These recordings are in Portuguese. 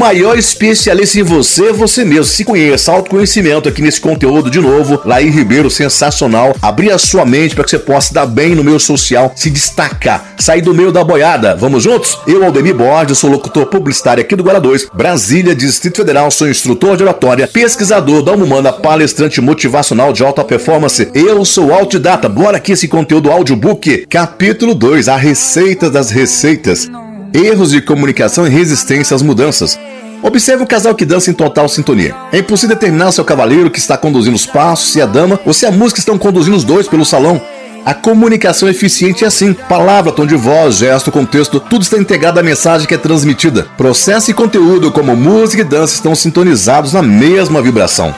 maior especialista em você você mesmo. Se conheça, autoconhecimento aqui nesse conteúdo de novo. Laí Ribeiro, sensacional. Abrir a sua mente para que você possa dar bem no meio social, se destacar, sair do meio da boiada. Vamos juntos? Eu, Aldemir Borges, sou locutor publicitário aqui do Guarda 2, Brasília, Distrito Federal, sou instrutor de oratória, pesquisador da Humana, palestrante motivacional de alta performance. Eu sou Altidata. Bora aqui esse conteúdo audiobook. Capítulo 2, a receita das receitas. Erros de comunicação e resistência às mudanças. Observe o casal que dança em total sintonia. É impossível determinar se é o cavaleiro que está conduzindo os passos, se é a dama ou se a música estão conduzindo os dois pelo salão. A comunicação eficiente é assim: palavra, tom de voz, gesto, contexto, tudo está integrado à mensagem que é transmitida. Processo e conteúdo, como música e dança, estão sintonizados na mesma vibração.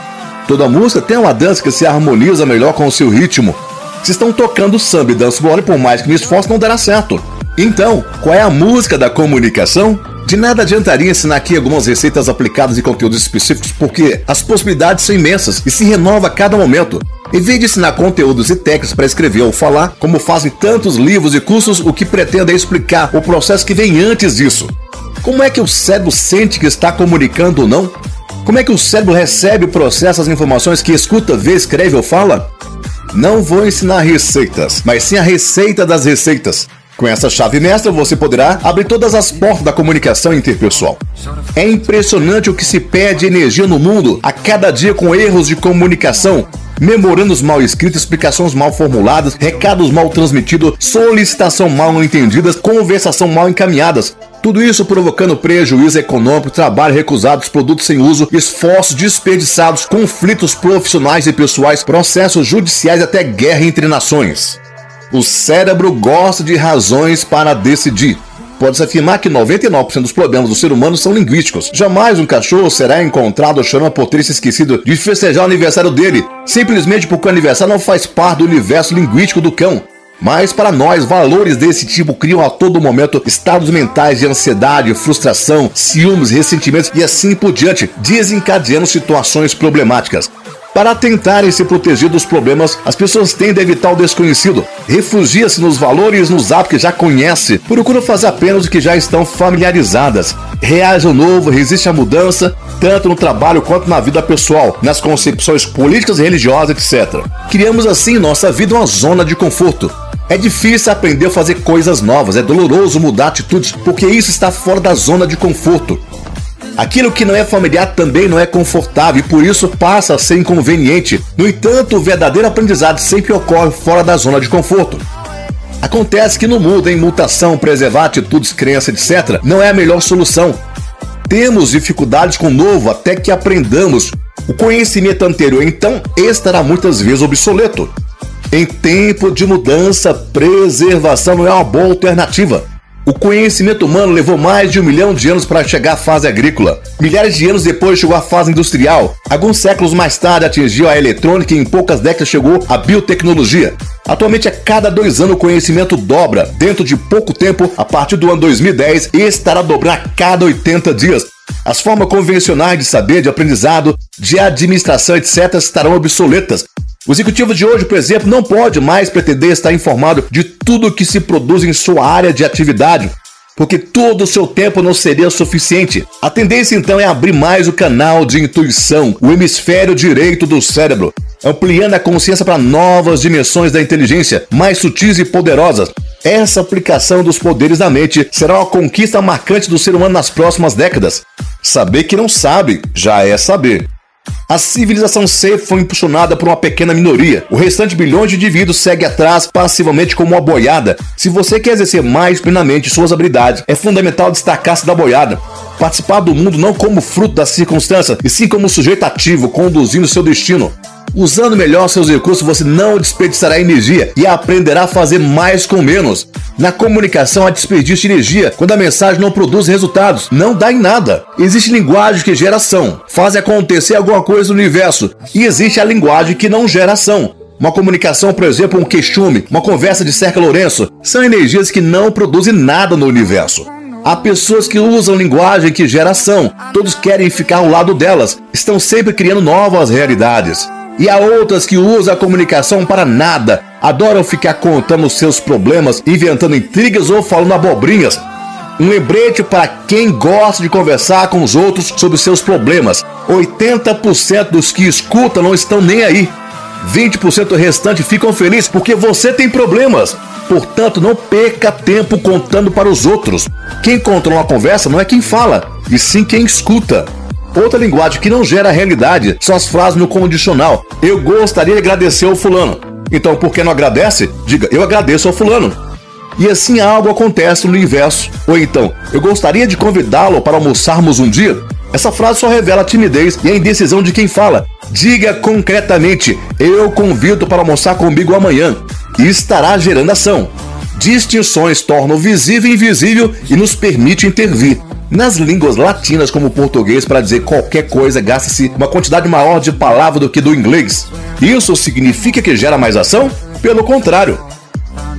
Toda música tem uma dança que se harmoniza melhor com o seu ritmo. Se estão tocando samba e dança por mais que me esforce, não dará certo. Então, qual é a música da comunicação? De nada adiantaria ensinar aqui algumas receitas aplicadas em conteúdos específicos, porque as possibilidades são imensas e se renova a cada momento. Em vez de ensinar conteúdos e técnicas para escrever ou falar, como fazem tantos livros e cursos, o que pretendo é explicar o processo que vem antes disso. Como é que o cérebro sente que está comunicando ou não? Como é que o cérebro recebe e processa as informações que escuta, vê, escreve ou fala? Não vou ensinar receitas, mas sim a receita das receitas. Com essa chave mestra, você poderá abrir todas as portas da comunicação interpessoal. É impressionante o que se perde energia no mundo a cada dia com erros de comunicação, memorandos mal escritos, explicações mal formuladas, recados mal transmitidos, solicitação mal entendidas, conversação mal encaminhadas. Tudo isso provocando prejuízo econômico, trabalho recusado, produtos sem uso, esforços desperdiçados, conflitos profissionais e pessoais, processos judiciais e até guerra entre nações. O cérebro gosta de razões para decidir. Pode-se afirmar que 99% dos problemas do ser humano são linguísticos. Jamais um cachorro será encontrado chorando por ter se esquecido de festejar o aniversário dele, simplesmente porque o aniversário não faz parte do universo linguístico do cão. Mas para nós, valores desse tipo criam a todo momento estados mentais de ansiedade, frustração, ciúmes, ressentimentos e assim por diante, desencadeando situações problemáticas. Para tentarem se proteger dos problemas, as pessoas tendem a evitar o desconhecido. Refugia-se nos valores nos hábitos que já conhece. Procura fazer apenas o que já estão familiarizadas. Reage ao novo, resiste à mudança, tanto no trabalho quanto na vida pessoal, nas concepções políticas e religiosas, etc. Criamos assim em nossa vida uma zona de conforto. É difícil aprender a fazer coisas novas, é doloroso mudar atitudes, porque isso está fora da zona de conforto. Aquilo que não é familiar também não é confortável e por isso passa a ser inconveniente. No entanto, o verdadeiro aprendizado sempre ocorre fora da zona de conforto. Acontece que no mundo, em mutação, preservar atitudes, crenças, etc., não é a melhor solução. Temos dificuldades com o novo até que aprendamos. O conhecimento anterior, então, estará muitas vezes obsoleto. Em tempo de mudança, preservação não é uma boa alternativa. O conhecimento humano levou mais de um milhão de anos para chegar à fase agrícola. Milhares de anos depois chegou à fase industrial. Alguns séculos mais tarde atingiu a eletrônica e em poucas décadas chegou a biotecnologia. Atualmente, a cada dois anos o conhecimento dobra. Dentro de pouco tempo, a partir do ano 2010, estará a dobrar a cada 80 dias. As formas convencionais de saber, de aprendizado, de administração, etc., estarão obsoletas. O executivo de hoje, por exemplo, não pode mais pretender estar informado de tudo que se produz em sua área de atividade, porque todo o seu tempo não seria suficiente. A tendência então é abrir mais o canal de intuição, o hemisfério direito do cérebro, ampliando a consciência para novas dimensões da inteligência, mais sutis e poderosas. Essa aplicação dos poderes da mente será uma conquista marcante do ser humano nas próximas décadas. Saber que não sabe já é saber. A civilização C foi impulsionada por uma pequena minoria. O restante bilhões de indivíduos segue atrás passivamente como uma boiada. Se você quer exercer mais plenamente suas habilidades, é fundamental destacar-se da boiada. Participar do mundo não como fruto das circunstâncias, e sim como sujeito ativo, conduzindo seu destino. Usando melhor seus recursos, você não desperdiçará energia e aprenderá a fazer mais com menos. Na comunicação, há desperdício de energia quando a mensagem não produz resultados, não dá em nada. Existe linguagem que gera ação, faz acontecer alguma coisa no universo, e existe a linguagem que não gera ação. Uma comunicação, por exemplo, um queixume, uma conversa de Cerca Lourenço, são energias que não produzem nada no universo. Há pessoas que usam linguagem que gera ação, todos querem ficar ao lado delas, estão sempre criando novas realidades. E há outras que usam a comunicação para nada, adoram ficar contando seus problemas, inventando intrigas ou falando abobrinhas. Um lembrete para quem gosta de conversar com os outros sobre seus problemas. 80% dos que escutam não estão nem aí. 20% restante ficam felizes porque você tem problemas. Portanto, não perca tempo contando para os outros. Quem controla uma conversa não é quem fala, e sim quem escuta. Outra linguagem que não gera realidade são as frases no condicional. Eu gostaria de agradecer ao fulano. Então, por que não agradece? Diga, eu agradeço ao fulano. E assim algo acontece no universo. Ou então, eu gostaria de convidá-lo para almoçarmos um dia. Essa frase só revela a timidez e a indecisão de quem fala. Diga concretamente: Eu convido para almoçar comigo amanhã. E estará gerando ação. Distinções tornam visível e invisível e nos permite intervir. Nas línguas latinas, como o português, para dizer qualquer coisa, gasta-se uma quantidade maior de palavras do que do inglês. Isso significa que gera mais ação? Pelo contrário.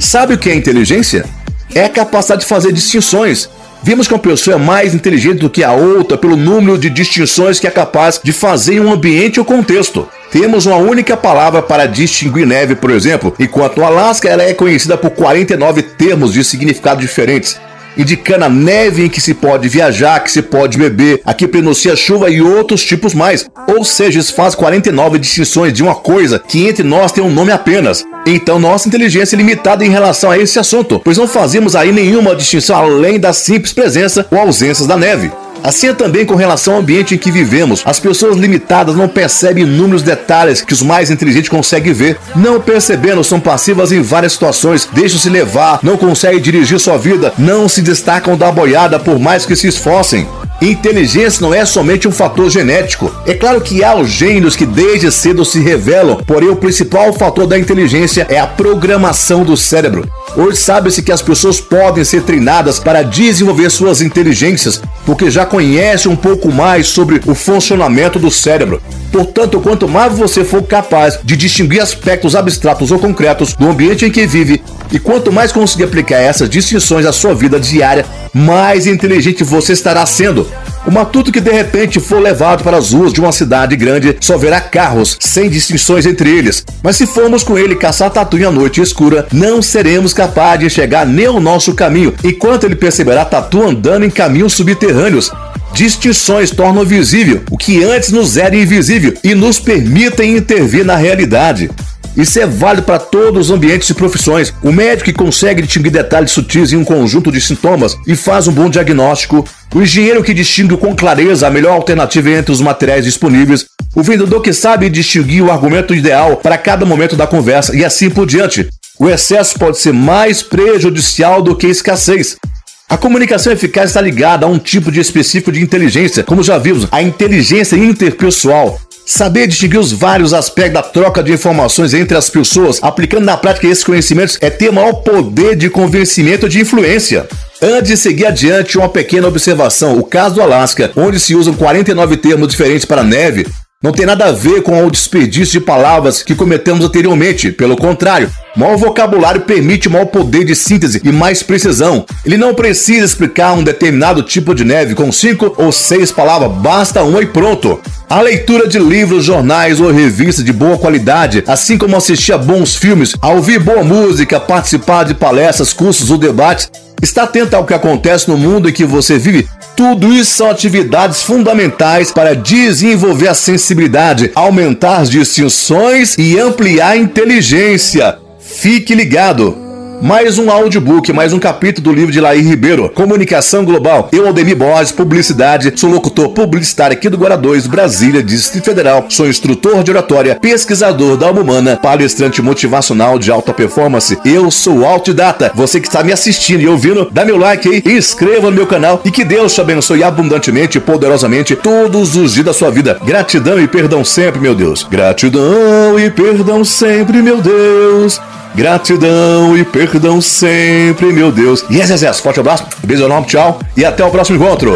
Sabe o que é inteligência? É a capacidade de fazer distinções. Vimos que uma pessoa é mais inteligente do que a outra pelo número de distinções que é capaz de fazer em um ambiente ou contexto. Temos uma única palavra para distinguir neve, por exemplo, enquanto no Alasca ela é conhecida por 49 termos de significado diferentes indicando a neve em que se pode viajar, que se pode beber, a que pronuncia chuva e outros tipos mais. Ou seja, isso faz 49 distinções de uma coisa que entre nós tem um nome apenas. Então nossa inteligência é limitada em relação a esse assunto, pois não fazemos aí nenhuma distinção além da simples presença ou ausência da neve. Assim é também com relação ao ambiente em que vivemos. As pessoas limitadas não percebem inúmeros detalhes que os mais inteligentes conseguem ver. Não percebendo, são passivas em várias situações, deixam-se levar, não conseguem dirigir sua vida, não se destacam da boiada por mais que se esforcem. Inteligência não é somente um fator genético. É claro que há os gênios que desde cedo se revelam, porém o principal fator da inteligência é a programação do cérebro. Hoje sabe-se que as pessoas podem ser treinadas para desenvolver suas inteligências, porque já conhecem um pouco mais sobre o funcionamento do cérebro. Portanto, quanto mais você for capaz de distinguir aspectos abstratos ou concretos do ambiente em que vive, e quanto mais conseguir aplicar essas distinções à sua vida diária, mais inteligente você estará sendo. O matuto que de repente for levado para as ruas de uma cidade grande só verá carros, sem distinções entre eles. Mas se formos com ele caçar tatu a noite escura, não seremos capazes de enxergar nem o nosso caminho, enquanto ele perceberá tatu andando em caminhos subterrâneos. Distinções tornam visível o que antes nos era invisível e nos permitem intervir na realidade. Isso é válido para todos os ambientes e profissões. O médico que consegue distinguir detalhes sutis em um conjunto de sintomas e faz um bom diagnóstico. O engenheiro que distingue com clareza a melhor alternativa entre os materiais disponíveis. O vendedor que sabe distinguir o argumento ideal para cada momento da conversa e assim por diante. O excesso pode ser mais prejudicial do que escassez. A comunicação eficaz está ligada a um tipo de específico de inteligência, como já vimos, a inteligência interpessoal. Saber distinguir os vários aspectos da troca de informações entre as pessoas, aplicando na prática esses conhecimentos, é ter maior poder de convencimento e de influência. Antes de seguir adiante, uma pequena observação: o caso do Alasca, onde se usam 49 termos diferentes para neve, não tem nada a ver com o desperdício de palavras que cometemos anteriormente. Pelo contrário, maior vocabulário permite maior poder de síntese e mais precisão. Ele não precisa explicar um determinado tipo de neve com cinco ou seis palavras, basta uma e pronto. A leitura de livros, jornais ou revistas de boa qualidade, assim como assistir a bons filmes, a ouvir boa música, participar de palestras, cursos ou debates, está atento ao que acontece no mundo em que você vive tudo isso são atividades fundamentais para desenvolver a sensibilidade, aumentar as distinções e ampliar a inteligência. Fique ligado! Mais um audiobook, mais um capítulo do livro de Laí Ribeiro, Comunicação Global. Eu, Aldemir Borges, Publicidade, sou locutor publicitário aqui do Guará 2, Brasília, Distrito Federal. Sou instrutor de oratória, pesquisador da alma humana, palestrante motivacional de alta performance. Eu sou autodidata. Você que está me assistindo e ouvindo, dá meu like aí, inscreva no meu canal e que Deus te abençoe abundantemente e poderosamente todos os dias da sua vida. Gratidão e perdão sempre, meu Deus. Gratidão e perdão sempre, meu Deus. Gratidão e perdão sempre, meu Deus. Yes, yes, yes. Forte abraço, beijo enorme, tchau e até o próximo encontro.